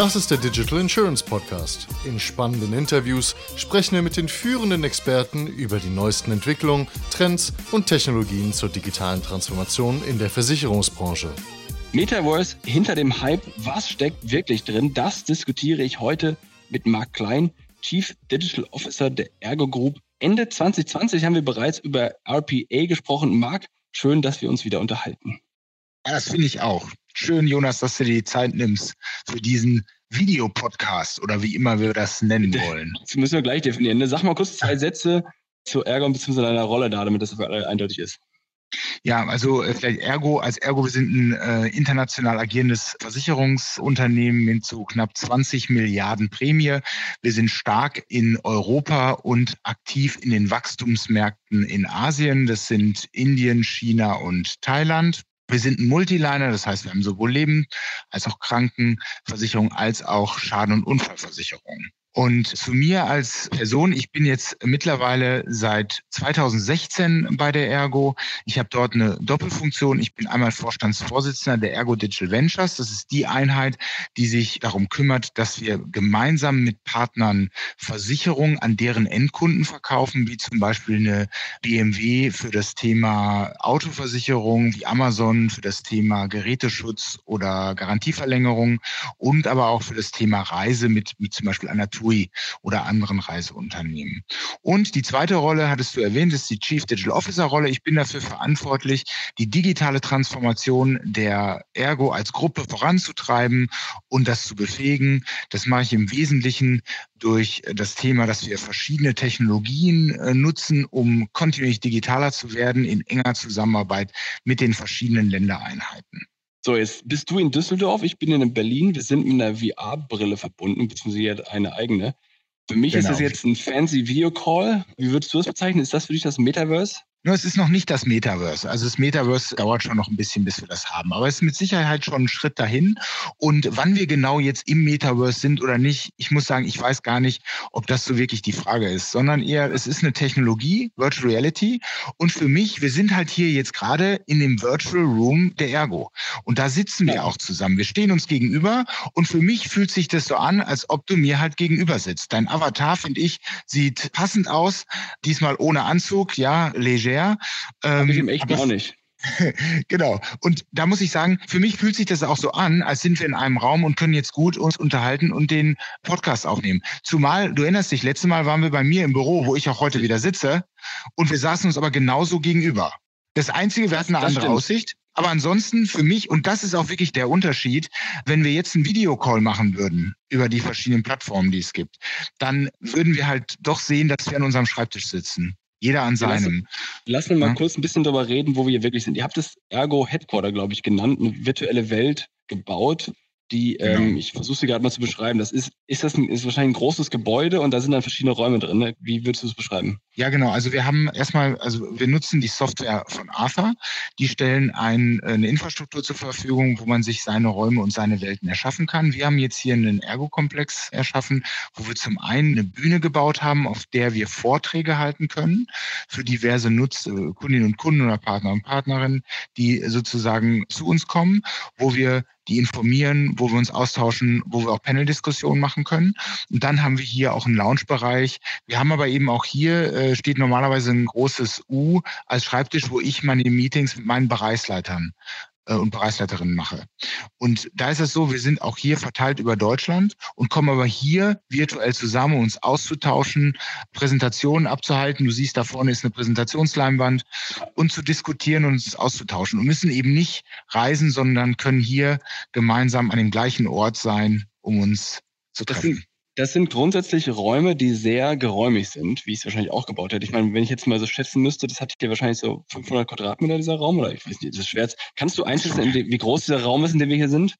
Das ist der Digital Insurance Podcast. In spannenden Interviews sprechen wir mit den führenden Experten über die neuesten Entwicklungen, Trends und Technologien zur digitalen Transformation in der Versicherungsbranche. Metaverse hinter dem Hype, was steckt wirklich drin? Das diskutiere ich heute mit Marc Klein, Chief Digital Officer der Ergo Group. Ende 2020 haben wir bereits über RPA gesprochen. Marc, schön, dass wir uns wieder unterhalten. Ja, das finde ich auch. Schön, Jonas, dass du dir die Zeit nimmst für diesen Videopodcast oder wie immer wir das nennen wollen. Das müssen wir gleich definieren. Ne? Sag mal kurz zwei Sätze zu Ergo bzw. deiner Rolle da, damit das eindeutig ist. Ja, also äh, vielleicht Ergo, als Ergo, wir sind ein äh, international agierendes Versicherungsunternehmen mit so knapp 20 Milliarden Prämie. Wir sind stark in Europa und aktiv in den Wachstumsmärkten in Asien. Das sind Indien, China und Thailand. Wir sind ein Multiliner, das heißt, wir haben sowohl Leben als auch Krankenversicherung als auch Schaden- und Unfallversicherung. Und zu mir als Person, ich bin jetzt mittlerweile seit 2016 bei der Ergo. Ich habe dort eine Doppelfunktion. Ich bin einmal Vorstandsvorsitzender der Ergo Digital Ventures. Das ist die Einheit, die sich darum kümmert, dass wir gemeinsam mit Partnern Versicherungen an deren Endkunden verkaufen, wie zum Beispiel eine BMW für das Thema Autoversicherung, wie Amazon für das Thema Geräteschutz oder Garantieverlängerung und aber auch für das Thema Reise mit, mit zum Beispiel einer TUI oder anderen Reiseunternehmen. Und die zweite Rolle, hattest du erwähnt, ist die Chief Digital Officer Rolle. Ich bin dafür verantwortlich, die digitale Transformation der Ergo als Gruppe voranzutreiben und das zu befähigen. Das mache ich im Wesentlichen durch das Thema, dass wir verschiedene Technologien äh, nutzen, um kontinuierlich digitaler zu werden in enger Zusammenarbeit mit den verschiedenen Ländereinheiten. So, jetzt bist du in Düsseldorf, ich bin in Berlin. Wir sind mit einer VR-Brille verbunden, beziehungsweise eine eigene. Für mich genau. ist das jetzt ein fancy Video-Call. Wie würdest du das bezeichnen? Ist das für dich das Metaverse? Nur es ist noch nicht das Metaverse. Also das Metaverse dauert schon noch ein bisschen, bis wir das haben. Aber es ist mit Sicherheit schon ein Schritt dahin. Und wann wir genau jetzt im Metaverse sind oder nicht, ich muss sagen, ich weiß gar nicht, ob das so wirklich die Frage ist, sondern eher, es ist eine Technologie, Virtual Reality. Und für mich, wir sind halt hier jetzt gerade in dem Virtual Room der Ergo. Und da sitzen wir auch zusammen. Wir stehen uns gegenüber. Und für mich fühlt sich das so an, als ob du mir halt gegenüber sitzt. Dein Avatar, finde ich, sieht passend aus. Diesmal ohne Anzug, ja, leger leger. Ähm, ich im echt auch nicht. genau. Und da muss ich sagen, für mich fühlt sich das auch so an, als sind wir in einem Raum und können jetzt gut uns unterhalten und den Podcast aufnehmen. Zumal, du erinnerst dich, letztes Mal waren wir bei mir im Büro, wo ich auch heute wieder sitze, und wir saßen uns aber genauso gegenüber. Das Einzige, wir hatten eine andere stimmt. Aussicht. Aber ansonsten für mich, und das ist auch wirklich der Unterschied, wenn wir jetzt einen Videocall machen würden über die verschiedenen Plattformen, die es gibt, dann würden wir halt doch sehen, dass wir an unserem Schreibtisch sitzen. Jeder an seinem. Lass, lass mal ja? kurz ein bisschen darüber reden, wo wir hier wirklich sind. Ihr habt das Ergo Headquarter, glaube ich, genannt, eine virtuelle Welt gebaut die, genau. ähm, ich versuche sie gerade mal zu beschreiben. Das ist, ist das ein, ist wahrscheinlich ein großes Gebäude und da sind dann verschiedene Räume drin. Ne? Wie würdest du es beschreiben? Ja, genau. Also wir haben erstmal, also wir nutzen die Software von Arthur. Die stellen ein, eine Infrastruktur zur Verfügung, wo man sich seine Räume und seine Welten erschaffen kann. Wir haben jetzt hier einen Ergo-Komplex erschaffen, wo wir zum einen eine Bühne gebaut haben, auf der wir Vorträge halten können für diverse Nutz äh, Kundinnen und Kunden oder Partner und Partnerinnen, die sozusagen zu uns kommen, wo wir die informieren, wo wir uns austauschen, wo wir auch Panel-Diskussionen machen können. Und dann haben wir hier auch einen Lounge-Bereich. Wir haben aber eben auch hier äh, steht normalerweise ein großes U als Schreibtisch, wo ich meine Meetings mit meinen Bereichsleitern und Bereichsleiterinnen mache. Und da ist es so, wir sind auch hier verteilt über Deutschland und kommen aber hier virtuell zusammen, uns auszutauschen, Präsentationen abzuhalten. Du siehst, da vorne ist eine Präsentationsleinwand und zu diskutieren und uns auszutauschen und müssen eben nicht reisen, sondern können hier gemeinsam an dem gleichen Ort sein, um uns zu treffen. Das sind grundsätzlich Räume, die sehr geräumig sind, wie ich es wahrscheinlich auch gebaut hätte. Ich meine, wenn ich jetzt mal so schätzen müsste, das hat hier wahrscheinlich so 500 Quadratmeter, dieser Raum, oder ich weiß nicht, das ist schwer. Kannst du einschätzen, wie groß dieser Raum ist, in dem wir hier sind?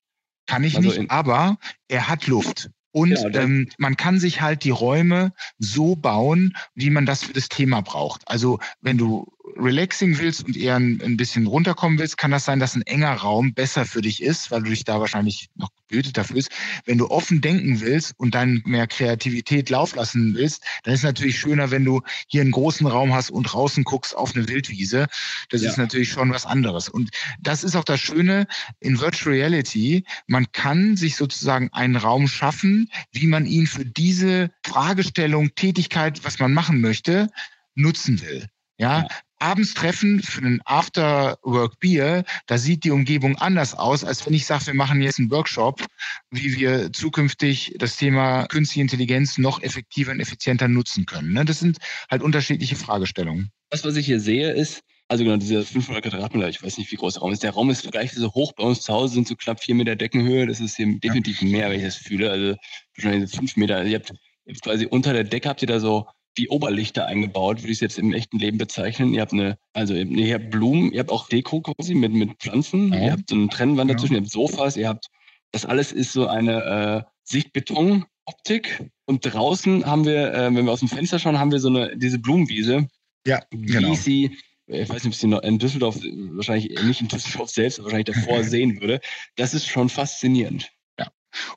Kann ich also nicht, aber er hat Luft. Und ja, ähm, man kann sich halt die Räume so bauen, wie man das für das Thema braucht. Also wenn du relaxing willst und eher ein, ein, bisschen runterkommen willst, kann das sein, dass ein enger Raum besser für dich ist, weil du dich da wahrscheinlich noch behütet dafür ist. Wenn du offen denken willst und dann mehr Kreativität laufen lassen willst, dann ist es natürlich schöner, wenn du hier einen großen Raum hast und draußen guckst auf eine Wildwiese. Das ja. ist natürlich schon was anderes. Und das ist auch das Schöne in Virtual Reality. Man kann sich sozusagen einen Raum schaffen, wie man ihn für diese Fragestellung, Tätigkeit, was man machen möchte, nutzen will. Ja abends treffen für ein After-Work-Bier, da sieht die Umgebung anders aus, als wenn ich sage, wir machen jetzt einen Workshop, wie wir zukünftig das Thema künstliche Intelligenz noch effektiver und effizienter nutzen können. Ne? Das sind halt unterschiedliche Fragestellungen. Das, was ich hier sehe, ist, also genau, diese 500 Quadratmeter, ich weiß nicht, wie groß der Raum ist. Der Raum ist vergleichsweise hoch. Bei uns zu Hause sind so knapp vier Meter Deckenhöhe. Das ist hier definitiv mehr, wenn ich das fühle. Also wahrscheinlich fünf Meter. Also ihr habt, ihr habt quasi unter der Decke habt ihr da so wie Oberlichter eingebaut, würde ich es jetzt im echten Leben bezeichnen. Ihr habt eine, also ihr habt Blumen, ihr habt auch Deko quasi mit, mit Pflanzen, ja. ihr habt so eine Trennwand dazwischen, ihr habt Sofas, ihr habt, das alles ist so eine äh, Sichtbeton-Optik. Und draußen haben wir, äh, wenn wir aus dem Fenster schauen, haben wir so eine, diese Blumenwiese. Ja, genau. Wie sie, ich weiß nicht, ob sie noch in Düsseldorf, wahrscheinlich nicht in Düsseldorf selbst, aber wahrscheinlich davor sehen würde. Das ist schon faszinierend.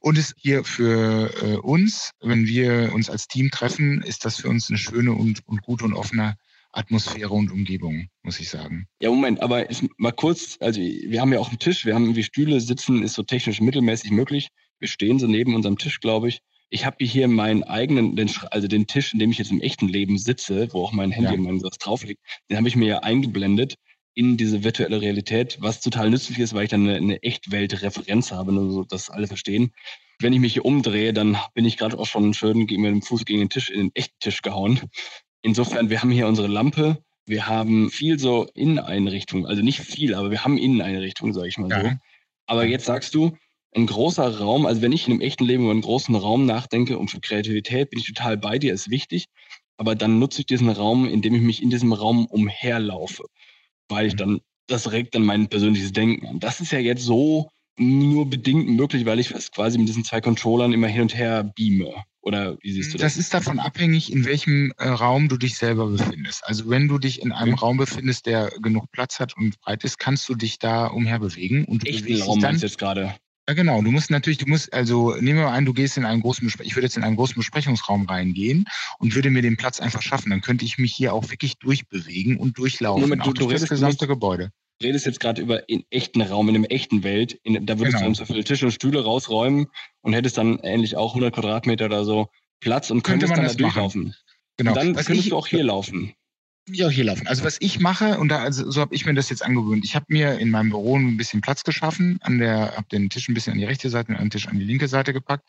Und es hier für äh, uns, wenn wir uns als Team treffen, ist das für uns eine schöne und, und gute und offene Atmosphäre und Umgebung, muss ich sagen. Ja, Moment, aber mal kurz, also wir haben ja auch einen Tisch, wir haben irgendwie Stühle, sitzen ist so technisch mittelmäßig möglich. Wir stehen so neben unserem Tisch, glaube ich. Ich habe hier meinen eigenen, den, also den Tisch, in dem ich jetzt im echten Leben sitze, wo auch mein Handy ja. und mein sowas drauf liegt, den habe ich mir ja eingeblendet in diese virtuelle Realität, was total nützlich ist, weil ich dann eine, eine Echtweltreferenz habe, nur so, dass alle verstehen. Wenn ich mich hier umdrehe, dann bin ich gerade auch schon schön mit dem Fuß gegen den Tisch, in den echten Tisch gehauen. Insofern, wir haben hier unsere Lampe, wir haben viel so Inneneinrichtungen, also nicht viel, aber wir haben Inneneinrichtungen, sage ich mal ja. so. Aber jetzt sagst du, ein großer Raum, also wenn ich in einem echten Leben über einen großen Raum nachdenke und für Kreativität bin ich total bei dir, ist wichtig. Aber dann nutze ich diesen Raum, indem ich mich in diesem Raum umherlaufe weil ich dann, das regt dann mein persönliches Denken an. Das ist ja jetzt so nur bedingt möglich, weil ich es quasi mit diesen zwei Controllern immer hin und her beame. Oder wie siehst du das? Das ist davon abhängig, in welchem äh, Raum du dich selber befindest. Also wenn du dich in einem okay. Raum befindest, der genug Platz hat und breit ist, kannst du dich da umher bewegen. Und Echten Raum dann, jetzt gerade. Ja, genau. Du musst natürlich, du musst, also nehmen wir mal an, du gehst in einen großen, ich würde jetzt in einen großen Besprechungsraum reingehen und würde mir den Platz einfach schaffen. Dann könnte ich mich hier auch wirklich durchbewegen und durchlaufen. Moment, du, du redest, das gesamte Gebäude. Du redest jetzt gerade über in echten Raum, in einem echten Welt. In, da würdest genau. du so viele Tische und Stühle rausräumen und hättest dann ähnlich auch 100 Quadratmeter oder so Platz und könntest Könnte dann da durchlaufen. Genau. Und dann Was könntest ich, du auch hier laufen mich auch hier laufen. Also was ich mache, und da, also so habe ich mir das jetzt angewöhnt. Ich habe mir in meinem Büro ein bisschen Platz geschaffen, an der, habe den Tisch ein bisschen an die rechte Seite und einen Tisch an die linke Seite gepackt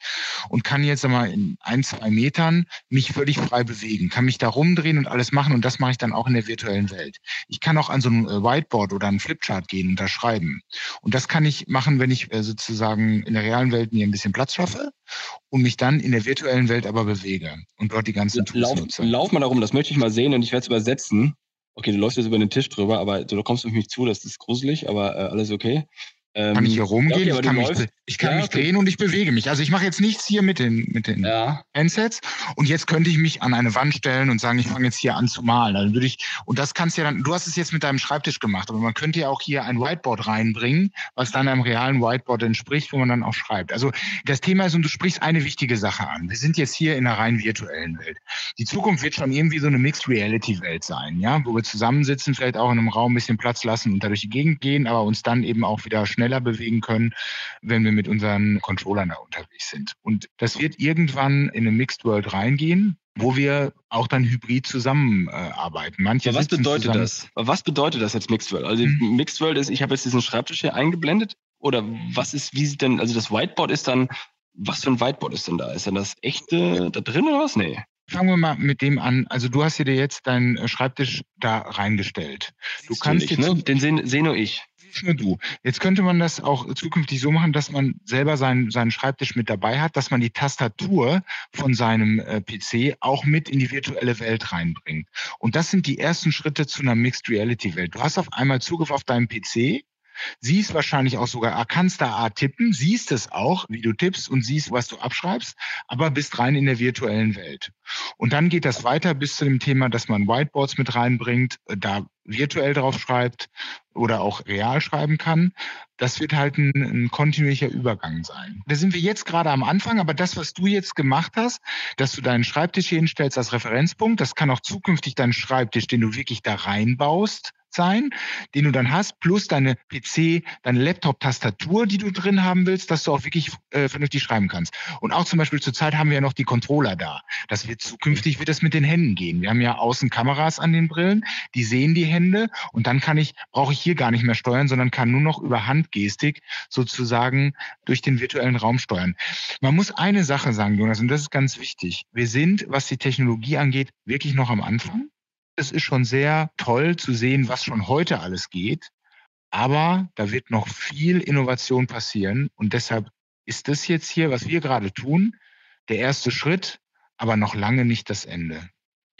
und kann jetzt einmal in ein, zwei Metern mich völlig frei bewegen, kann mich da rumdrehen und alles machen und das mache ich dann auch in der virtuellen Welt. Ich kann auch an so ein äh, Whiteboard oder ein Flipchart gehen und da schreiben. Und das kann ich machen, wenn ich äh, sozusagen in der realen Welt mir ein bisschen Platz schaffe und mich dann in der virtuellen Welt aber bewege und dort die ganzen Tools lauf, nutze. Lauf mal darum, das möchte ich mal sehen und ich werde es übersetzen. Okay, du läufst jetzt über den Tisch drüber, aber du kommst auf mich zu, das ist gruselig, aber äh, alles okay. Ähm, kann ich hier rumgehen? Okay, ich kann, mich, ich kann ja, mich, drehen und ich bewege mich. Also ich mache jetzt nichts hier mit den, mit den ja. Handsets. Und jetzt könnte ich mich an eine Wand stellen und sagen, ich fange jetzt hier an zu malen. Dann würde ich, und das kannst ja dann, du hast es jetzt mit deinem Schreibtisch gemacht, aber man könnte ja auch hier ein Whiteboard reinbringen, was dann einem realen Whiteboard entspricht, wo man dann auch schreibt. Also das Thema ist, und du sprichst eine wichtige Sache an. Wir sind jetzt hier in einer rein virtuellen Welt. Die Zukunft wird schon irgendwie so eine Mixed Reality Welt sein, ja, wo wir zusammensitzen, vielleicht auch in einem Raum ein bisschen Platz lassen und da durch die Gegend gehen, aber uns dann eben auch wieder schnell schneller bewegen können, wenn wir mit unseren Controllern da unterwegs sind. Und das wird irgendwann in eine Mixed World reingehen, wo wir auch dann hybrid zusammenarbeiten. Manche was bedeutet zusammen. das? Was bedeutet das jetzt Mixed World? Also hm. Mixed World ist, ich habe jetzt diesen Schreibtisch hier eingeblendet. Oder was ist, wie sieht denn, also das Whiteboard ist dann, was für ein Whiteboard ist denn da? Ist denn das echte da drin oder was? Nee. Fangen wir mal mit dem an. Also du hast dir jetzt deinen Schreibtisch da reingestellt. Du kannst nicht, jetzt, ne? Den sehe seh nur ich nicht nur du. Jetzt könnte man das auch zukünftig so machen, dass man selber seinen, seinen Schreibtisch mit dabei hat, dass man die Tastatur von seinem äh, PC auch mit in die virtuelle Welt reinbringt. Und das sind die ersten Schritte zu einer Mixed Reality Welt. Du hast auf einmal Zugriff auf deinen PC siehst wahrscheinlich auch sogar, kannst da A tippen, siehst es auch, wie du tippst und siehst, was du abschreibst, aber bist rein in der virtuellen Welt. Und dann geht das weiter bis zu dem Thema, dass man Whiteboards mit reinbringt, äh, da virtuell drauf schreibt oder auch real schreiben kann. Das wird halt ein, ein kontinuierlicher Übergang sein. Da sind wir jetzt gerade am Anfang, aber das, was du jetzt gemacht hast, dass du deinen Schreibtisch hinstellst als Referenzpunkt, das kann auch zukünftig dein Schreibtisch, den du wirklich da reinbaust, sein, den du dann hast, plus deine PC, deine Laptop-Tastatur, die du drin haben willst, dass du auch wirklich äh, vernünftig schreiben kannst. Und auch zum Beispiel zurzeit haben wir ja noch die Controller da. Das wird zukünftig wird das mit den Händen gehen. Wir haben ja außen Kameras an den Brillen, die sehen die Hände und dann kann ich, brauche ich hier gar nicht mehr steuern, sondern kann nur noch über Handgestik sozusagen durch den virtuellen Raum steuern. Man muss eine Sache sagen, Jonas, und das ist ganz wichtig. Wir sind, was die Technologie angeht, wirklich noch am Anfang. Es ist schon sehr toll zu sehen, was schon heute alles geht. Aber da wird noch viel Innovation passieren. Und deshalb ist das jetzt hier, was wir gerade tun, der erste Schritt, aber noch lange nicht das Ende.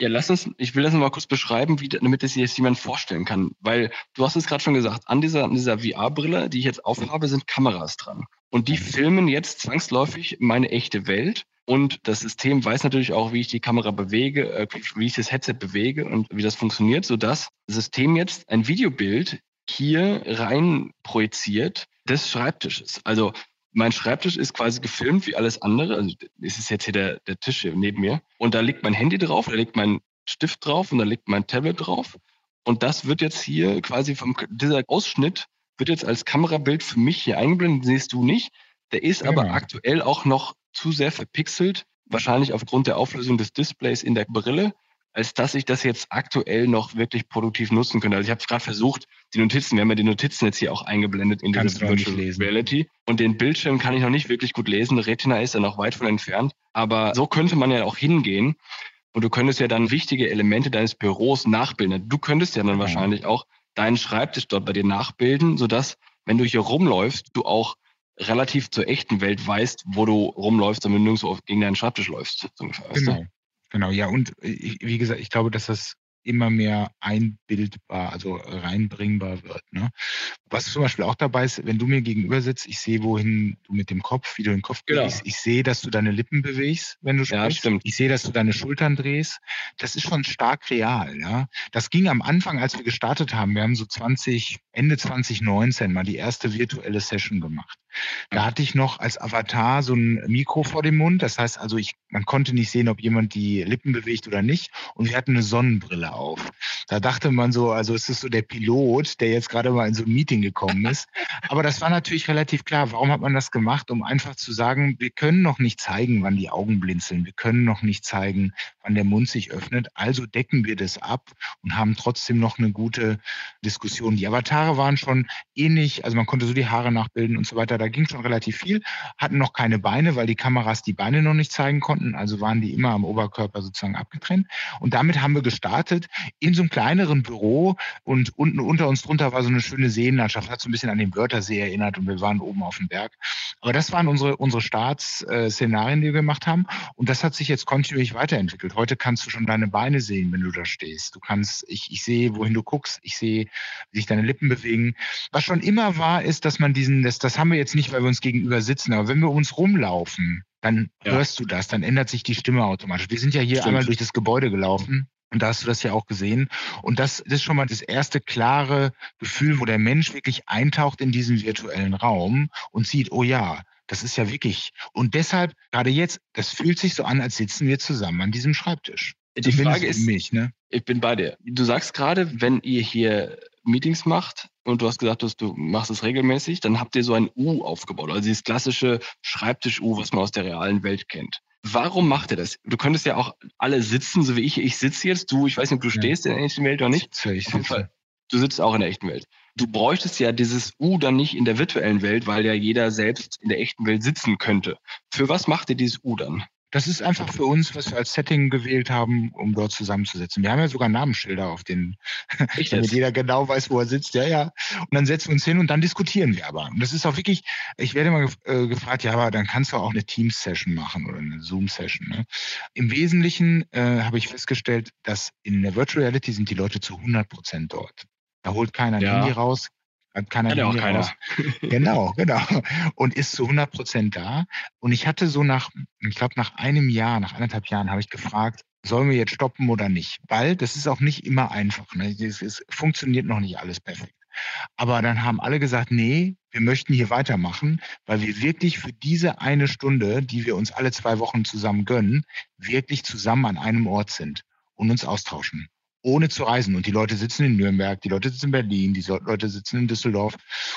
Ja, lass uns, ich will das nochmal kurz beschreiben, wie, damit es sich jetzt jemand vorstellen kann. Weil du hast es gerade schon gesagt, an dieser, an dieser VR-Brille, die ich jetzt aufhabe, sind Kameras dran. Und die mhm. filmen jetzt zwangsläufig meine echte Welt. Und das System weiß natürlich auch, wie ich die Kamera bewege, äh, wie ich das Headset bewege und wie das funktioniert, sodass das System jetzt ein Videobild hier rein projiziert des Schreibtisches. Also mein Schreibtisch ist quasi gefilmt wie alles andere. Also es ist jetzt hier der, der Tisch hier neben mir. Und da liegt mein Handy drauf, da liegt mein Stift drauf und da liegt mein Tablet drauf. Und das wird jetzt hier quasi vom, dieser Ausschnitt wird jetzt als Kamerabild für mich hier eingeblendet, siehst du nicht. Der ist ja. aber genau. aktuell auch noch zu sehr verpixelt, wahrscheinlich aufgrund der Auflösung des Displays in der Brille, als dass ich das jetzt aktuell noch wirklich produktiv nutzen könnte. Also ich habe gerade versucht, die Notizen, wir haben ja die Notizen jetzt hier auch eingeblendet in Kannst diese Virtual Reality. Und den Bildschirm kann ich noch nicht wirklich gut lesen. Retina ist ja noch weit von entfernt. Aber so könnte man ja auch hingehen. Und du könntest ja dann wichtige Elemente deines Büros nachbilden. Du könntest ja dann ja. wahrscheinlich auch deinen Schreibtisch dort bei dir nachbilden, sodass, wenn du hier rumläufst, du auch relativ zur echten Welt weißt, wo du rumläufst, damit du nirgendwo gegen deinen Schreibtisch läufst. Genau. Genau, ja, und äh, wie gesagt, ich glaube, dass das immer mehr einbildbar, also reinbringbar wird. Ne? Was zum Beispiel auch dabei ist, wenn du mir gegenüber sitzt, ich sehe, wohin du mit dem Kopf, wie du den Kopf genau. bewegst. Ich sehe, dass du deine Lippen bewegst, wenn du sprichst. Ja. Ich sehe, dass du deine Schultern drehst. Das ist schon stark real. Ja? Das ging am Anfang, als wir gestartet haben. Wir haben so 20, Ende 2019 mal die erste virtuelle Session gemacht. Da hatte ich noch als Avatar so ein Mikro vor dem Mund. Das heißt also, ich, man konnte nicht sehen, ob jemand die Lippen bewegt oder nicht. Und wir hatten eine Sonnenbrille auf. Da dachte man so, also es ist so der Pilot, der jetzt gerade mal in so ein Meeting gekommen ist. Aber das war natürlich relativ klar. Warum hat man das gemacht? Um einfach zu sagen, wir können noch nicht zeigen, wann die Augen blinzeln. Wir können noch nicht zeigen, wann der Mund sich öffnet. Also decken wir das ab und haben trotzdem noch eine gute Diskussion. Die Avatare waren schon ähnlich, also man konnte so die Haare nachbilden und so weiter. Da ging schon relativ viel, hatten noch keine Beine, weil die Kameras die Beine noch nicht zeigen konnten. Also waren die immer am Oberkörper sozusagen abgetrennt. Und damit haben wir gestartet in so einem kleineren Büro und unten unter uns drunter war so eine schöne Seenlandschaft, hat so ein bisschen an den Wörthersee erinnert und wir waren oben auf dem Berg. Aber das waren unsere, unsere Startszenarien, die wir gemacht haben. Und das hat sich jetzt kontinuierlich weiterentwickelt. Heute kannst du schon deine Beine sehen, wenn du da stehst. Du kannst, ich, ich sehe, wohin du guckst, ich sehe, wie sich deine Lippen bewegen. Was schon immer war, ist, dass man diesen, das, das haben wir jetzt nicht, weil wir uns gegenüber sitzen, aber wenn wir uns rumlaufen, dann ja. hörst du das, dann ändert sich die Stimme automatisch. Wir sind ja hier Stimmt. einmal durch das Gebäude gelaufen. Und da hast du das ja auch gesehen. Und das, das ist schon mal das erste klare Gefühl, wo der Mensch wirklich eintaucht in diesen virtuellen Raum und sieht, oh ja, das ist ja wirklich. Und deshalb, gerade jetzt, das fühlt sich so an, als sitzen wir zusammen an diesem Schreibtisch. Die Frage ist, mich, ne? ich bin bei dir. Du sagst gerade, wenn ihr hier Meetings macht und du hast gesagt, du, du machst es regelmäßig, dann habt ihr so ein U aufgebaut, also dieses klassische Schreibtisch-U, was man aus der realen Welt kennt. Warum macht ihr das? Du könntest ja auch alle sitzen, so wie ich. Ich sitze jetzt, du, ich weiß nicht, ob du ja. stehst in der echten Welt oder nicht. Ich sitze. Du sitzt auch in der echten Welt. Du bräuchtest ja dieses U dann nicht in der virtuellen Welt, weil ja jeder selbst in der echten Welt sitzen könnte. Für was macht ihr dieses U dann? Das ist einfach für uns, was wir als Setting gewählt haben, um dort zusammenzusetzen. Wir haben ja sogar Namensschilder auf den, damit jeder genau weiß, wo er sitzt. Ja, ja. Und dann setzen wir uns hin und dann diskutieren wir aber. Und das ist auch wirklich, ich werde immer äh, gefragt, ja, aber dann kannst du auch eine Teams-Session machen oder eine Zoom-Session. Ne? Im Wesentlichen äh, habe ich festgestellt, dass in der Virtual Reality sind die Leute zu 100 Prozent dort. Da holt keiner ein ja. Handy raus, Keiner Hat ja auch keiner. genau, genau. Und ist zu 100 Prozent da. Und ich hatte so nach, ich glaube, nach einem Jahr, nach anderthalb Jahren habe ich gefragt, sollen wir jetzt stoppen oder nicht? Weil das ist auch nicht immer einfach. Ne? Es, es funktioniert noch nicht alles perfekt. Aber dann haben alle gesagt, nee, wir möchten hier weitermachen, weil wir wirklich für diese eine Stunde, die wir uns alle zwei Wochen zusammen gönnen, wirklich zusammen an einem Ort sind und uns austauschen ohne zu reisen. Und die Leute sitzen in Nürnberg, die Leute sitzen in Berlin, die Leute sitzen in Düsseldorf.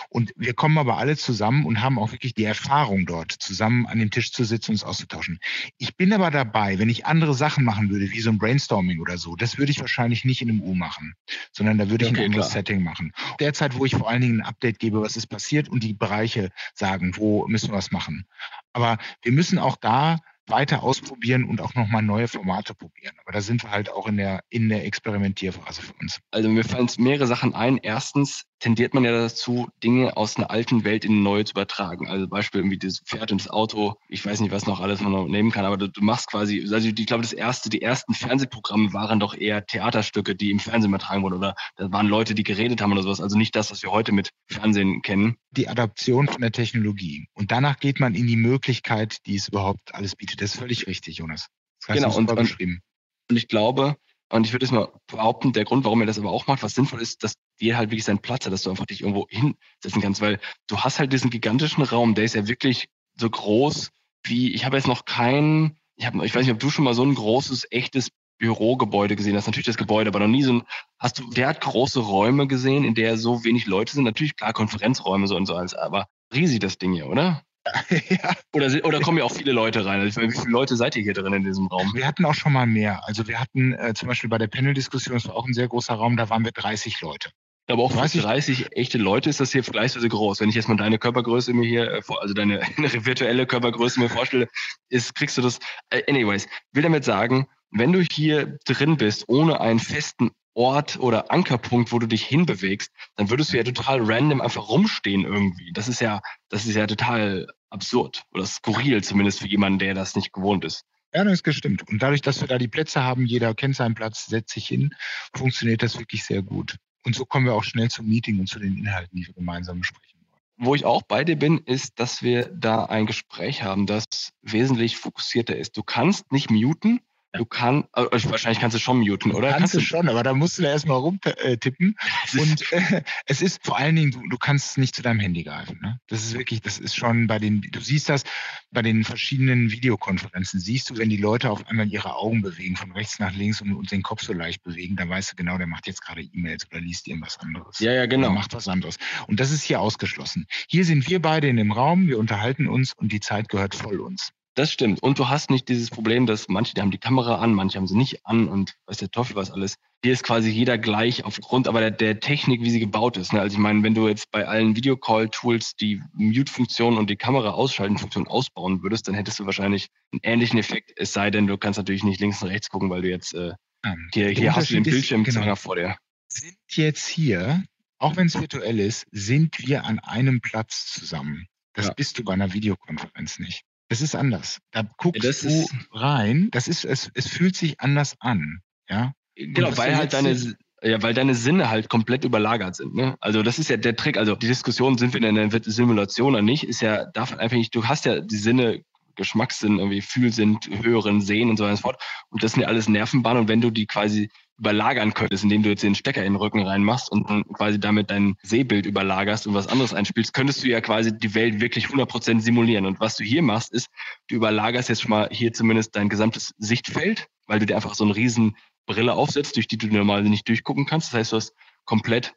Und wir kommen aber alle zusammen und haben auch wirklich die Erfahrung dort, zusammen an dem Tisch zu sitzen und uns auszutauschen. Ich bin aber dabei, wenn ich andere Sachen machen würde, wie so ein Brainstorming oder so, das würde ich wahrscheinlich nicht in einem U machen, sondern da würde ich okay, ein anderes klar. Setting machen. Derzeit, wo ich vor allen Dingen ein Update gebe, was ist passiert und die Bereiche sagen, wo müssen wir was machen. Aber wir müssen auch da weiter ausprobieren und auch nochmal neue Formate probieren. Aber da sind wir halt auch in der, in der Experimentierphase für uns. Also mir fallen mehrere Sachen ein. Erstens tendiert man ja dazu, Dinge aus einer alten Welt in eine neue zu übertragen. Also Beispiel irgendwie das Pferd und das Auto. Ich weiß nicht, was noch alles man noch nehmen kann, aber du, du machst quasi, also ich glaube, das erste, die ersten Fernsehprogramme waren doch eher Theaterstücke, die im Fernsehen übertragen wurden oder da waren Leute, die geredet haben oder sowas. Also nicht das, was wir heute mit Fernsehen kennen. Die Adaption von der Technologie. Und danach geht man in die Möglichkeit, die es überhaupt alles bietet. Das ist völlig richtig, Jonas. Das genau, und, und, und ich glaube, und ich würde es mal behaupten, der Grund, warum er das aber auch macht, was sinnvoll ist, dass dir halt wirklich seinen Platz hat, dass du einfach dich irgendwo hinsetzen kannst, weil du hast halt diesen gigantischen Raum, der ist ja wirklich so groß wie, ich habe jetzt noch kein, ich, hab, ich weiß nicht, ob du schon mal so ein großes, echtes Bürogebäude gesehen hast, natürlich das Gebäude, aber noch nie so ein, hast du der hat große Räume gesehen, in der so wenig Leute sind, natürlich klar Konferenzräume so und so alles, aber riesig das Ding hier, oder? ja. Oder, oder kommen ja auch viele Leute rein? Also, wie viele Leute seid ihr hier drin in diesem Raum? Wir hatten auch schon mal mehr. Also wir hatten äh, zum Beispiel bei der Panel-Diskussion, das war auch ein sehr großer Raum, da waren wir 30 Leute. Aber auch 30, 30 echte Leute ist das hier vergleichsweise groß. Wenn ich jetzt mal deine Körpergröße mir hier, äh, also deine virtuelle Körpergröße mir vorstelle, ist, kriegst du das. Äh, anyways, will damit sagen, wenn du hier drin bist, ohne einen festen Ort oder Ankerpunkt, wo du dich hinbewegst, dann würdest du ja total random einfach rumstehen irgendwie. Das ist ja, das ist ja total absurd oder skurril, zumindest für jemanden, der das nicht gewohnt ist. Ja, das ist gestimmt. Und dadurch, dass wir da die Plätze haben, jeder kennt seinen Platz, setzt sich hin, funktioniert das wirklich sehr gut. Und so kommen wir auch schnell zum Meeting und zu den Inhalten, die wir gemeinsam besprechen wollen. Wo ich auch bei dir bin, ist, dass wir da ein Gespräch haben, das wesentlich fokussierter ist. Du kannst nicht muten, Du kannst, äh, wahrscheinlich kannst du schon muten, oder? Kannst, kannst du schon, aber da musst du da erstmal rumtippen. Und äh, es ist vor allen Dingen, du, du kannst nicht zu deinem Handy greifen. Ne? Das ist wirklich, das ist schon bei den, du siehst das bei den verschiedenen Videokonferenzen, siehst du, wenn die Leute auf einmal ihre Augen bewegen, von rechts nach links und, und den Kopf so leicht bewegen, dann weißt du genau, der macht jetzt gerade E-Mails oder liest irgendwas anderes. Ja, ja, genau. Oder macht was anderes. Und das ist hier ausgeschlossen. Hier sind wir beide in dem Raum, wir unterhalten uns und die Zeit gehört voll uns. Das stimmt. Und du hast nicht dieses Problem, dass manche, die haben die Kamera an, manche haben sie nicht an und weiß der Teufel was alles. Hier ist quasi jeder gleich aufgrund aber der, der Technik, wie sie gebaut ist. Ne? Also ich meine, wenn du jetzt bei allen Videocall-Tools die Mute-Funktion und die Kamera ausschalten-Funktion ausbauen würdest, dann hättest du wahrscheinlich einen ähnlichen Effekt. Es sei denn, du kannst natürlich nicht links und rechts gucken, weil du jetzt äh, ähm, hier, hier hast du den Bildschirm genau, vor dir. Sind jetzt hier, auch wenn es virtuell ist, sind wir an einem Platz zusammen. Das ja. bist du bei einer Videokonferenz nicht. Es ist anders. Da guckst das du rein. Das ist, es, es fühlt sich anders an. Ja. Genau, weil halt deine, ja, weil deine Sinne halt komplett überlagert sind. Ne? Also das ist ja der Trick. Also die Diskussion, sind wir in einer Simulation oder nicht, ist ja davon einfach nicht, du hast ja die Sinne, Geschmackssinn, irgendwie Fühlsinn, Hören, Sehen und so weiter und so fort. Und das sind ja alles Nervenbahnen. Und wenn du die quasi überlagern könntest, indem du jetzt den Stecker in den Rücken reinmachst und dann quasi damit dein Sehbild überlagerst und was anderes einspielst, könntest du ja quasi die Welt wirklich 100% simulieren. Und was du hier machst, ist, du überlagerst jetzt schon mal hier zumindest dein gesamtes Sichtfeld, weil du dir einfach so eine riesen Brille aufsetzt, durch die du normal nicht durchgucken kannst. Das heißt, du hast komplett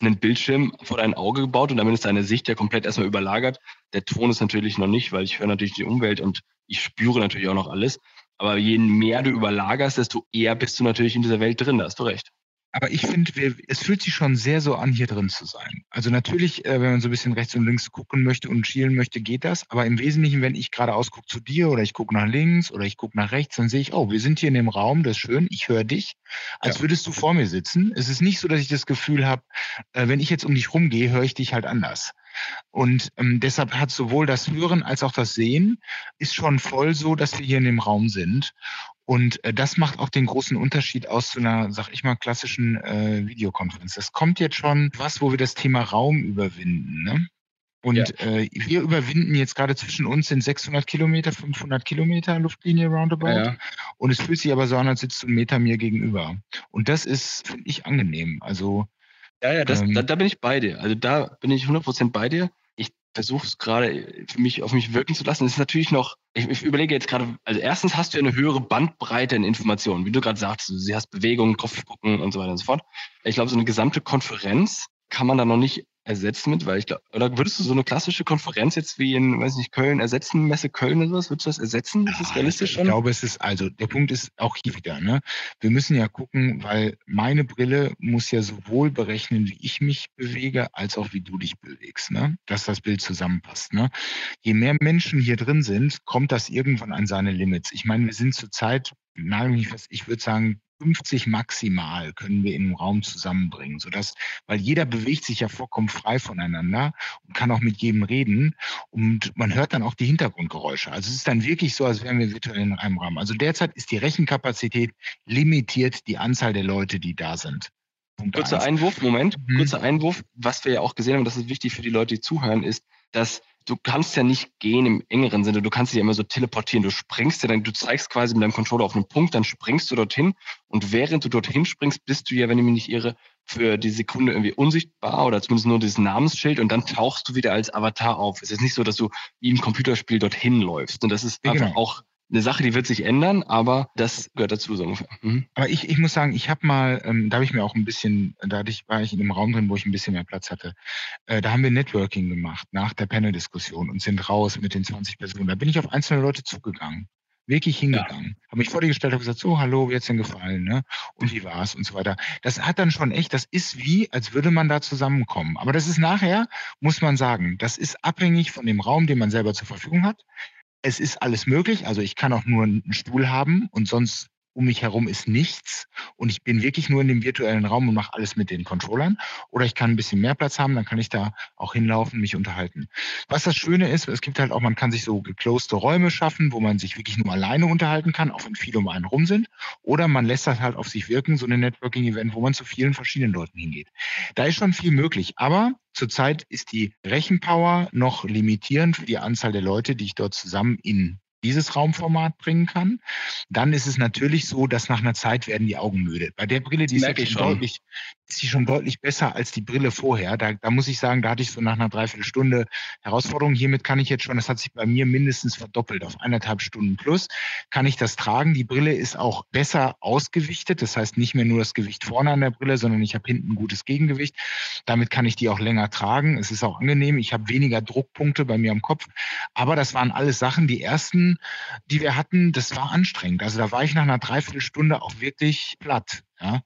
einen Bildschirm vor dein Auge gebaut und damit ist deine Sicht ja komplett erstmal überlagert. Der Ton ist natürlich noch nicht, weil ich höre natürlich die Umwelt und ich spüre natürlich auch noch alles. Aber je mehr du überlagerst, desto eher bist du natürlich in dieser Welt drin, da hast du recht. Aber ich finde, es fühlt sich schon sehr so an, hier drin zu sein. Also natürlich, äh, wenn man so ein bisschen rechts und links gucken möchte und schielen möchte, geht das. Aber im Wesentlichen, wenn ich geradeaus gucke zu dir oder ich gucke nach links oder ich gucke nach rechts, dann sehe ich, oh, wir sind hier in dem Raum, das ist schön, ich höre dich, als ja. würdest du vor mir sitzen. Es ist nicht so, dass ich das Gefühl habe, äh, wenn ich jetzt um dich rumgehe, höre ich dich halt anders. Und ähm, deshalb hat sowohl das Hören als auch das Sehen ist schon voll so, dass wir hier in dem Raum sind. Und äh, das macht auch den großen Unterschied aus zu einer, sag ich mal, klassischen äh, Videokonferenz. Das kommt jetzt schon was, wo wir das Thema Raum überwinden. Ne? Und ja. äh, wir überwinden jetzt gerade zwischen uns sind 600 Kilometer, 500 Kilometer Luftlinie roundabout. Ja. Und es fühlt sich aber so an, als sitzt du einen Meter mir gegenüber. Und das ist, finde ich, angenehm. Also ja, ja, das, ähm, da, da, bin ich bei dir. Also da bin ich 100% bei dir. Versuche es gerade für mich auf mich wirken zu lassen. Es ist natürlich noch, ich, ich überlege jetzt gerade, also erstens hast du ja eine höhere Bandbreite in Informationen, wie du gerade sagst, du hast Bewegungen, Kopf gucken und so weiter und so fort. Ich glaube, so eine gesamte Konferenz kann man da noch nicht ersetzen mit, weil ich glaube, oder würdest du so eine klassische Konferenz jetzt wie in, weiß nicht, Köln ersetzen, Messe Köln oder sowas, würdest du das ersetzen? Ist das realistisch schon? Ich glaube, es ist, also der Punkt ist auch hier wieder, ne? Wir müssen ja gucken, weil meine Brille muss ja sowohl berechnen, wie ich mich bewege, als auch wie du dich bewegst, ne? Dass das Bild zusammenpasst, ne? Je mehr Menschen hier drin sind, kommt das irgendwann an seine Limits. Ich meine, wir sind zurzeit, nagel mich fest, ich würde sagen, 50 maximal können wir in einem Raum zusammenbringen, sodass, weil jeder bewegt sich ja vollkommen frei voneinander und kann auch mit jedem reden und man hört dann auch die Hintergrundgeräusche. Also es ist dann wirklich so, als wären wir virtuell in einem Raum. Also derzeit ist die Rechenkapazität limitiert die Anzahl der Leute, die da sind. Punkt kurzer eins. Einwurf, Moment, mhm. kurzer Einwurf. Was wir ja auch gesehen haben, das ist wichtig für die Leute, die zuhören, ist, dass du kannst ja nicht gehen im engeren Sinne, du kannst dich ja immer so teleportieren. Du springst ja dann, du zeigst quasi mit deinem Controller auf einen Punkt, dann springst du dorthin und während du dorthin springst, bist du ja, wenn ich mich nicht irre, für die Sekunde irgendwie unsichtbar oder zumindest nur dieses Namensschild und dann tauchst du wieder als Avatar auf. Es ist nicht so, dass du wie im Computerspiel dorthin läufst. Und das ist ja, einfach genau. auch eine Sache, die wird sich ändern, aber das gehört dazu so ungefähr. Mhm. Aber ich, ich muss sagen, ich habe mal, ähm, da habe ich mir auch ein bisschen, dadurch war ich in einem Raum drin, wo ich ein bisschen mehr Platz hatte. Äh, da haben wir Networking gemacht nach der Panel-Diskussion und sind raus mit den 20 Personen. Da bin ich auf einzelne Leute zugegangen wirklich hingegangen. Ja. Habe mich vor dir gestellt, habe gesagt, so, hallo, wie hat's denn gefallen, ne? Und wie war's und so weiter. Das hat dann schon echt, das ist wie, als würde man da zusammenkommen. Aber das ist nachher, muss man sagen, das ist abhängig von dem Raum, den man selber zur Verfügung hat es ist alles möglich. Also ich kann auch nur einen Stuhl haben und sonst um mich herum ist nichts und ich bin wirklich nur in dem virtuellen Raum und mache alles mit den Controllern. Oder ich kann ein bisschen mehr Platz haben, dann kann ich da auch hinlaufen, mich unterhalten. Was das Schöne ist, es gibt halt auch, man kann sich so gecloste Räume schaffen, wo man sich wirklich nur alleine unterhalten kann, auch wenn viele um einen rum sind. Oder man lässt das halt auf sich wirken, so eine Networking-Event, wo man zu vielen verschiedenen Leuten hingeht. Da ist schon viel möglich, aber Zurzeit ist die Rechenpower noch limitierend für die Anzahl der Leute, die ich dort zusammen in dieses Raumformat bringen kann. Dann ist es natürlich so, dass nach einer Zeit werden die Augen müde. Bei der Brille, die ist, schon deutlich, ist sie schon deutlich besser als die Brille vorher. Da, da muss ich sagen, da hatte ich so nach einer Dreiviertelstunde Herausforderung. Hiermit kann ich jetzt schon, das hat sich bei mir mindestens verdoppelt auf eineinhalb Stunden plus, kann ich das tragen. Die Brille ist auch besser ausgewichtet. Das heißt nicht mehr nur das Gewicht vorne an der Brille, sondern ich habe hinten ein gutes Gegengewicht. Damit kann ich die auch länger tragen. Es ist auch angenehm. Ich habe weniger Druckpunkte bei mir am Kopf. Aber das waren alles Sachen, die ersten die wir hatten, das war anstrengend. Also da war ich nach einer Dreiviertelstunde auch wirklich platt. Ja.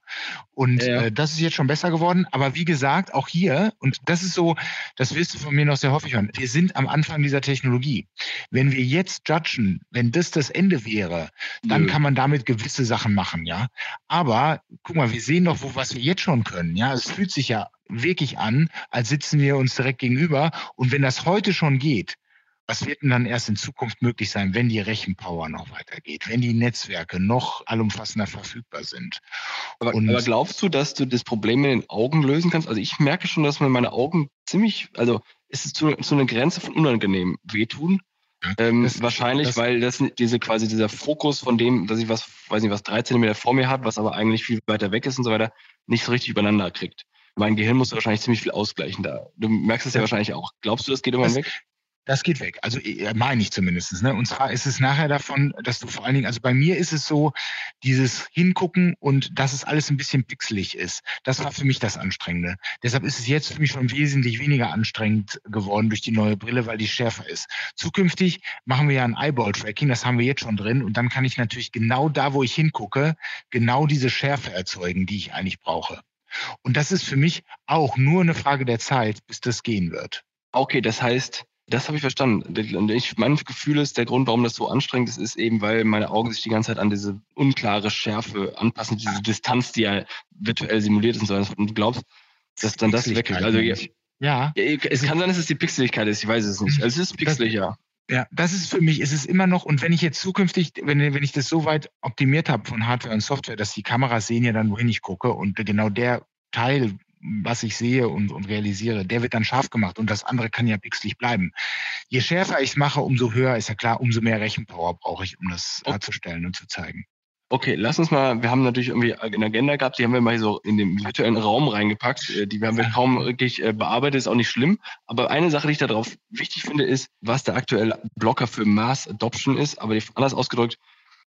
Und ja. Äh, das ist jetzt schon besser geworden. Aber wie gesagt, auch hier, und das ist so, das willst du von mir noch sehr häufig hören, wir sind am Anfang dieser Technologie. Wenn wir jetzt judgen, wenn das das Ende wäre, dann Nö. kann man damit gewisse Sachen machen, ja. Aber guck mal, wir sehen doch, wo, was wir jetzt schon können, ja. Es fühlt sich ja wirklich an, als sitzen wir uns direkt gegenüber. Und wenn das heute schon geht, was wird denn dann erst in Zukunft möglich sein, wenn die Rechenpower noch weitergeht, wenn die Netzwerke noch allumfassender verfügbar sind? Aber, aber, glaubst du, dass du das Problem in den Augen lösen kannst? Also ich merke schon, dass mir meine Augen ziemlich, also ist es zu, zu einer Grenze von unangenehm wehtun. ähm, das, wahrscheinlich, das, weil das diese quasi dieser Fokus von dem, dass ich was, weiß nicht, was drei Zentimeter vor mir hat, was aber eigentlich viel weiter weg ist und so weiter, nicht so richtig übereinander kriegt. Mein Gehirn muss wahrscheinlich ziemlich viel ausgleichen da. Du merkst es ja wahrscheinlich auch. Glaubst du, das geht irgendwann weg? Das geht weg. Also äh, meine ich zumindest. Ne? Und zwar ist es nachher davon, dass du vor allen Dingen, also bei mir ist es so, dieses Hingucken und dass es alles ein bisschen pixelig ist. Das war für mich das Anstrengende. Deshalb ist es jetzt für mich schon wesentlich weniger anstrengend geworden durch die neue Brille, weil die schärfer ist. Zukünftig machen wir ja ein Eyeball-Tracking, das haben wir jetzt schon drin. Und dann kann ich natürlich genau da, wo ich hingucke, genau diese Schärfe erzeugen, die ich eigentlich brauche. Und das ist für mich auch nur eine Frage der Zeit, bis das gehen wird. Okay, das heißt, das habe ich verstanden. Ich, mein Gefühl ist, der Grund, warum das so anstrengend ist, ist eben, weil meine Augen sich die ganze Zeit an diese unklare Schärfe anpassen, diese Distanz, die ja virtuell simuliert ist und so. Und du glaubst, dass dann das weggeht. Also, ja. ja. Es kann sein, dass es die Pixeligkeit ist, ich weiß es nicht. Also es ist pixelig, ja. Ja, das ist für mich, ist es immer noch, und wenn ich jetzt zukünftig, wenn, wenn ich das so weit optimiert habe von Hardware und Software, dass die Kameras sehen ja dann, wohin ich gucke und genau der Teil, was ich sehe und, und realisiere, der wird dann scharf gemacht und das andere kann ja pixelig bleiben. Je schärfer ich es mache, umso höher ist ja klar, umso mehr Rechenpower brauche ich, um das okay. darzustellen und zu zeigen. Okay, lass uns mal, wir haben natürlich irgendwie eine Agenda gehabt, die haben wir mal so in den virtuellen Raum reingepackt. Äh, die haben wir kaum wirklich äh, bearbeitet, ist auch nicht schlimm. Aber eine Sache, die ich darauf wichtig finde, ist, was der aktuelle Blocker für Mass Adoption ist. Aber anders ausgedrückt,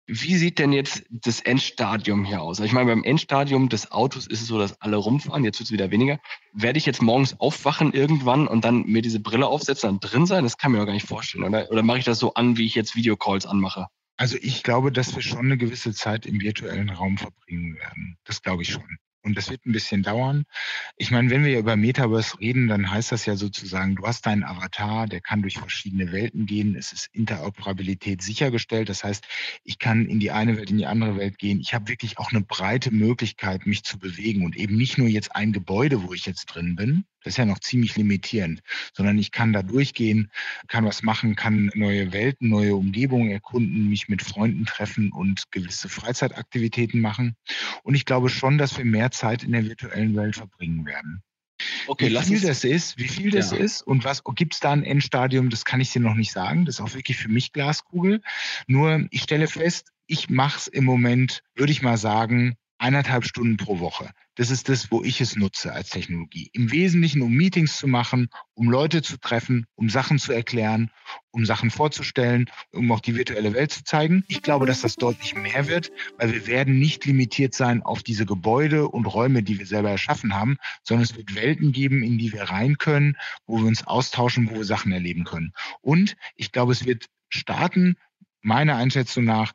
wie sieht denn jetzt das Endstadium hier aus? Ich meine, beim Endstadium des Autos ist es so, dass alle rumfahren, jetzt wird es wieder weniger. Werde ich jetzt morgens aufwachen irgendwann und dann mir diese Brille aufsetzen und drin sein? Das kann ich mir doch gar nicht vorstellen. Oder, oder mache ich das so an, wie ich jetzt Videocalls anmache? Also ich glaube, dass wir schon eine gewisse Zeit im virtuellen Raum verbringen werden. Das glaube ich schon. Und das wird ein bisschen dauern. Ich meine, wenn wir über Metaverse reden, dann heißt das ja sozusagen, du hast deinen Avatar, der kann durch verschiedene Welten gehen. Es ist Interoperabilität sichergestellt. Das heißt, ich kann in die eine Welt, in die andere Welt gehen. Ich habe wirklich auch eine breite Möglichkeit, mich zu bewegen und eben nicht nur jetzt ein Gebäude, wo ich jetzt drin bin, das ist ja noch ziemlich limitierend, sondern ich kann da durchgehen, kann was machen, kann neue Welten, neue Umgebungen erkunden, mich mit Freunden treffen und gewisse Freizeitaktivitäten machen. Und ich glaube schon, dass wir mehr Zeit in der virtuellen Welt verbringen werden. Okay, wie viel das ist, wie viel das ja. ist und was gibt es da ein Endstadium, das kann ich dir noch nicht sagen. Das ist auch wirklich für mich Glaskugel. Nur ich stelle fest, ich mache es im Moment, würde ich mal sagen, eineinhalb Stunden pro Woche. Das ist das, wo ich es nutze als Technologie. Im Wesentlichen, um Meetings zu machen, um Leute zu treffen, um Sachen zu erklären, um Sachen vorzustellen, um auch die virtuelle Welt zu zeigen. Ich glaube, dass das deutlich mehr wird, weil wir werden nicht limitiert sein auf diese Gebäude und Räume, die wir selber erschaffen haben, sondern es wird Welten geben, in die wir rein können, wo wir uns austauschen, wo wir Sachen erleben können. Und ich glaube, es wird starten, meiner Einschätzung nach,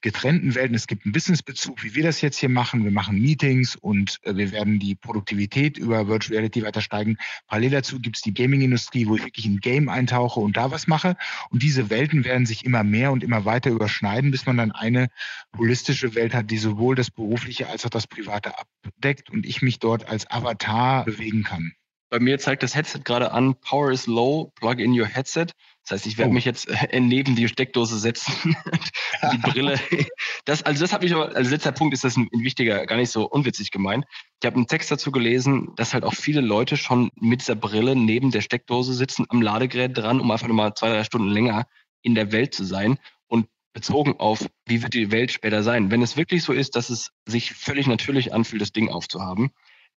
getrennten Welten. Es gibt einen Businessbezug, wie wir das jetzt hier machen. Wir machen Meetings und äh, wir werden die Produktivität über Virtual Reality weiter steigen. Parallel dazu gibt es die Gaming-Industrie, wo ich wirklich in Game eintauche und da was mache. Und diese Welten werden sich immer mehr und immer weiter überschneiden, bis man dann eine holistische Welt hat, die sowohl das Berufliche als auch das Private abdeckt und ich mich dort als Avatar bewegen kann. Bei mir zeigt das Headset gerade an, Power is low, plug in your headset. Das heißt, ich werde oh. mich jetzt äh, neben die Steckdose setzen, die Brille. Das, also das habe ich aber, als letzter Punkt ist das ein, wichtiger, gar nicht so unwitzig gemeint. Ich habe einen Text dazu gelesen, dass halt auch viele Leute schon mit dieser Brille neben der Steckdose sitzen, am Ladegerät dran, um einfach nur mal zwei, drei Stunden länger in der Welt zu sein. Und bezogen auf, wie wird die Welt später sein. Wenn es wirklich so ist, dass es sich völlig natürlich anfühlt, das Ding aufzuhaben,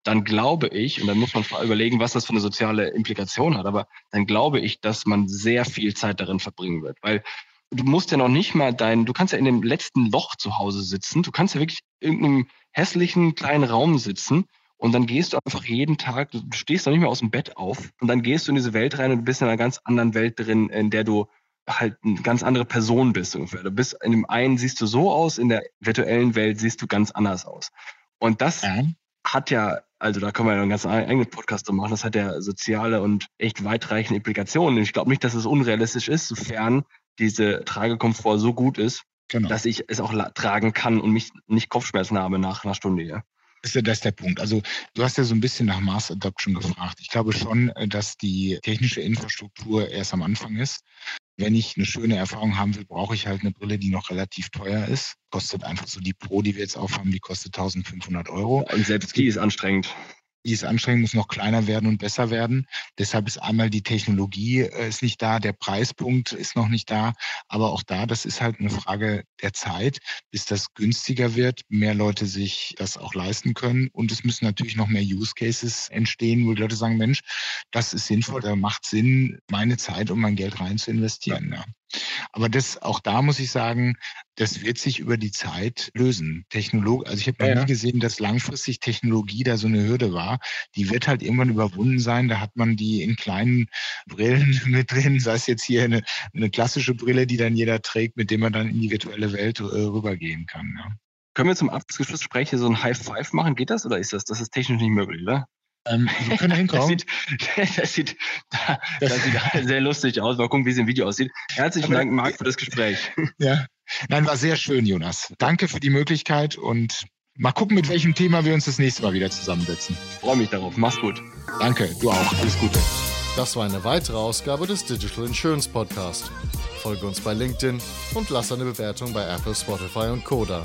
dann glaube ich, und dann muss man überlegen, was das für eine soziale Implikation hat, aber dann glaube ich, dass man sehr viel Zeit darin verbringen wird, weil du musst ja noch nicht mal dein, du kannst ja in dem letzten Loch zu Hause sitzen, du kannst ja wirklich in irgendeinem hässlichen kleinen Raum sitzen und dann gehst du einfach jeden Tag, du stehst noch nicht mehr aus dem Bett auf und dann gehst du in diese Welt rein und du bist in einer ganz anderen Welt drin, in der du halt eine ganz andere Person bist ungefähr. Du bist in dem einen siehst du so aus, in der virtuellen Welt siehst du ganz anders aus. Und das ja. hat ja also da können wir ja einen ganz eigenen Podcast machen. Das hat ja soziale und echt weitreichende Implikationen. Ich glaube nicht, dass es unrealistisch ist, sofern diese Tragekomfort so gut ist, genau. dass ich es auch tragen kann und mich nicht Kopfschmerzen habe nach einer Stunde. Ja. Das ist ja das der Punkt. Also du hast ja so ein bisschen nach Mass Adoption gefragt. Ich glaube schon, äh, dass die technische Infrastruktur erst am Anfang ist. Wenn ich eine schöne Erfahrung haben will, brauche ich halt eine Brille, die noch relativ teuer ist. Kostet einfach so die Pro, die wir jetzt aufhaben, die kostet 1500 Euro. Und selbst die ist anstrengend die ist anstrengend, muss noch kleiner werden und besser werden. Deshalb ist einmal die Technologie äh, ist nicht da, der Preispunkt ist noch nicht da. Aber auch da, das ist halt eine Frage der Zeit, bis das günstiger wird, mehr Leute sich das auch leisten können. Und es müssen natürlich noch mehr Use Cases entstehen, wo die Leute sagen, Mensch, das ist sinnvoll, da macht Sinn, meine Zeit und mein Geld rein zu investieren. Ja. Aber das, auch da muss ich sagen, das wird sich über die Zeit lösen. Technolog, also ich habe ja, noch nie gesehen, dass langfristig Technologie da so eine Hürde war. Die wird halt irgendwann überwunden sein. Da hat man die in kleinen Brillen mit drin, sei es jetzt hier eine, eine klassische Brille, die dann jeder trägt, mit dem man dann in die virtuelle Welt äh, rübergehen kann. Ja. Können wir zum Abschlussgespräch hier so ein High Five machen? Geht das oder ist das? Das ist technisch nicht möglich, oder? Ähm, wir können da hinkommen. das sieht, das sieht, das sieht sehr lustig aus. Mal gucken, wie es im Video aussieht. Herzlichen Dank, Marc, für das Gespräch. Ja, nein, war sehr schön, Jonas. Danke für die Möglichkeit und mal gucken, mit welchem Thema wir uns das nächste Mal wieder zusammensetzen. Ich freue mich darauf. Mach's gut. Danke, du auch. Alles Gute. Das war eine weitere Ausgabe des Digital Insurance Podcast. Folge uns bei LinkedIn und lass eine Bewertung bei Apple, Spotify und Koda.